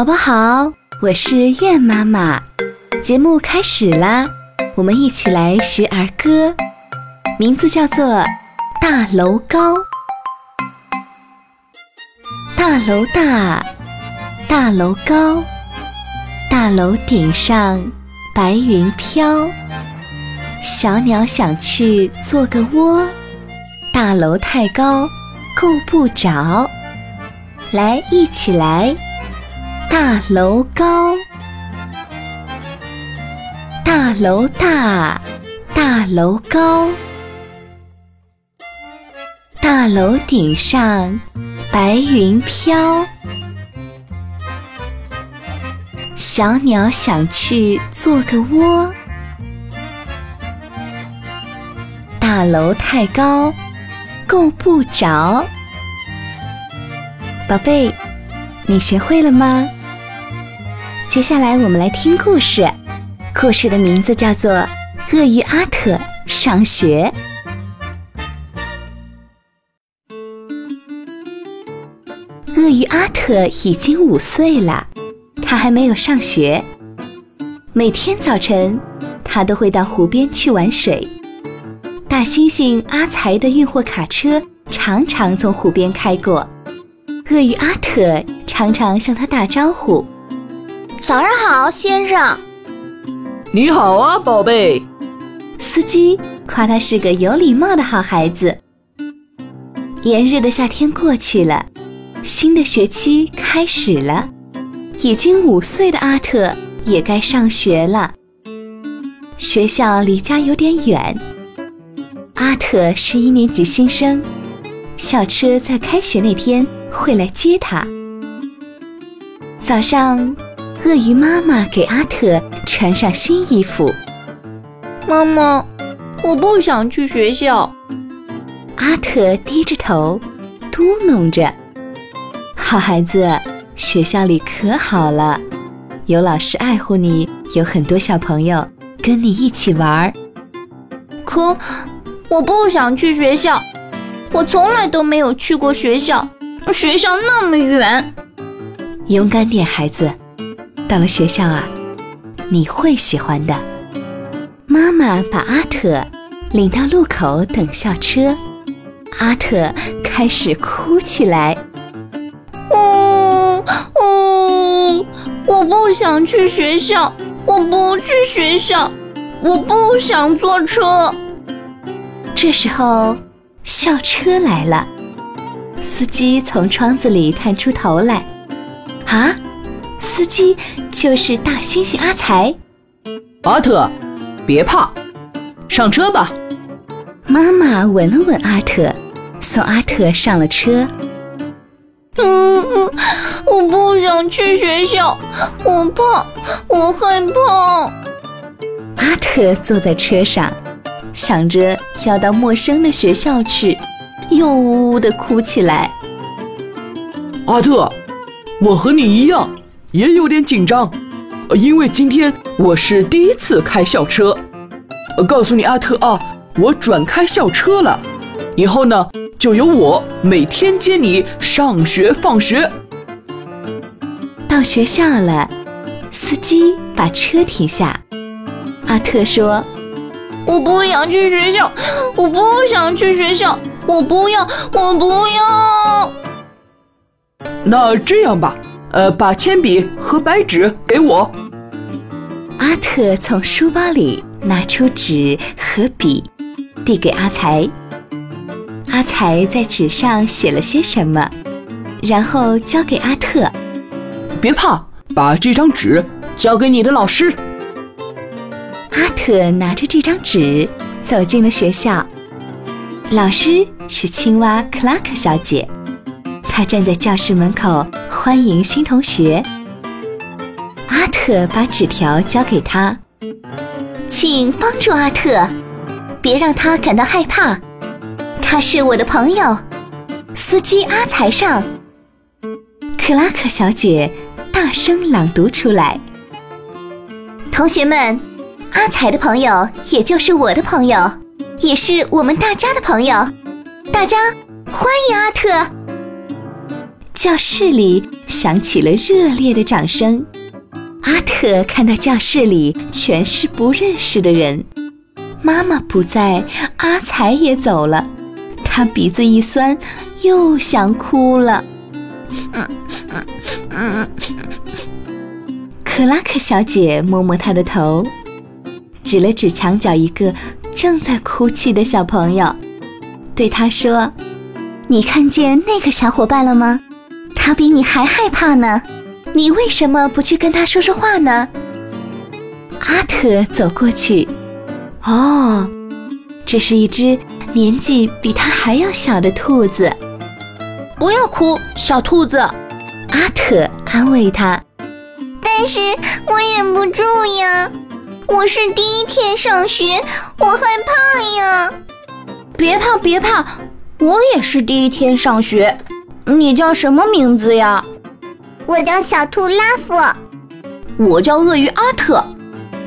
宝宝好，我是苑妈妈。节目开始啦，我们一起来学儿歌，名字叫做《大楼高》。大楼大，大楼高，大楼顶上白云飘。小鸟想去做个窝，大楼太高，够不着。来，一起来。大楼高，大楼大，大楼高，大楼顶上白云飘。小鸟想去做个窝，大楼太高，够不着。宝贝，你学会了吗？接下来我们来听故事，故事的名字叫做《鳄鱼阿特上学》。鳄鱼阿特已经五岁了，他还没有上学。每天早晨，他都会到湖边去玩水。大猩猩阿才的运货卡车常常从湖边开过，鳄鱼阿特常常向他打招呼。早上好，先生。你好啊，宝贝。司机夸他是个有礼貌的好孩子。炎热的夏天过去了，新的学期开始了。已经五岁的阿特也该上学了。学校离家有点远。阿特是一年级新生，校车在开学那天会来接他。早上。鳄鱼妈妈给阿特穿上新衣服。妈妈，我不想去学校。阿特低着头，嘟哝着：“好孩子，学校里可好了，有老师爱护你，有很多小朋友跟你一起玩。”可我不想去学校，我从来都没有去过学校，学校那么远。勇敢点，孩子。到了学校啊，你会喜欢的。妈妈把阿特领到路口等校车，阿特开始哭起来。哦哦，我不想去学校，我不去学校，我不想坐车。这时候，校车来了，司机从窗子里探出头来，啊！司机就是大猩猩阿才。阿特，别怕，上车吧。妈妈吻了吻阿特，送阿特上了车。嗯嗯，我不想去学校，我怕，我害怕。阿特坐在车上，想着要到陌生的学校去，又呜呜的哭起来。阿特，我和你一样。也有点紧张，因为今天我是第一次开校车。告诉你，阿特啊，我转开校车了，以后呢就由我每天接你上学放学。到学校了，司机把车停下。阿特说：“我不想去学校，我不想去学校，我不要，我不要。”那这样吧。呃，把铅笔和白纸给我。阿特从书包里拿出纸和笔，递给阿才。阿才在纸上写了些什么，然后交给阿特。别怕，把这张纸交给你的老师。阿特拿着这张纸走进了学校，老师是青蛙克拉克小姐。她站在教室门口，欢迎新同学。阿特把纸条交给他，请帮助阿特，别让他感到害怕。他是我的朋友，司机阿才上。克拉克小姐大声朗读出来：“同学们，阿才的朋友，也就是我的朋友，也是我们大家的朋友。大家欢迎阿特。”教室里响起了热烈的掌声。阿特看到教室里全是不认识的人，妈妈不在，阿才也走了，他鼻子一酸，又想哭了。克拉克小姐摸摸他的头，指了指墙角一个正在哭泣的小朋友，对他说：“你看见那个小伙伴了吗？他比你还害怕呢。”你为什么不去跟他说说话呢？阿特走过去，哦，这是一只年纪比他还要小的兔子。不要哭，小兔子。阿特安慰他。但是我忍不住呀，我是第一天上学，我害怕呀。别怕，别怕，我也是第一天上学。你叫什么名字呀？我叫小兔拉夫，我叫鳄鱼阿特，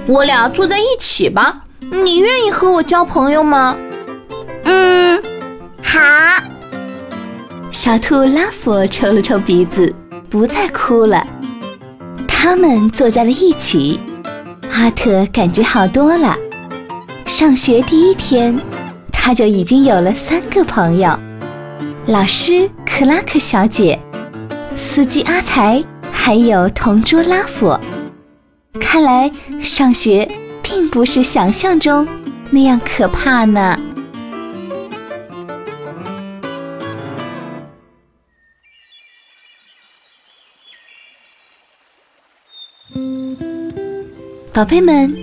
我俩坐在一起吧。你愿意和我交朋友吗？嗯，好。小兔拉夫抽了抽鼻子，不再哭了。他们坐在了一起，阿特感觉好多了。上学第一天，他就已经有了三个朋友：老师克拉克小姐。司机阿才，还有同桌拉夫。看来上学并不是想象中那样可怕呢。宝贝们，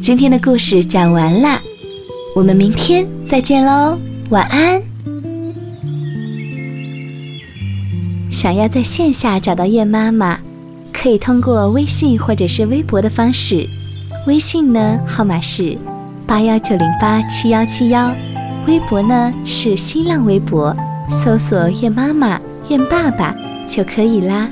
今天的故事讲完啦，我们明天再见喽，晚安。想要在线下找到月妈妈，可以通过微信或者是微博的方式。微信呢号码是八幺九零八七幺七幺，微博呢是新浪微博，搜索“月妈妈”“月爸爸”就可以啦。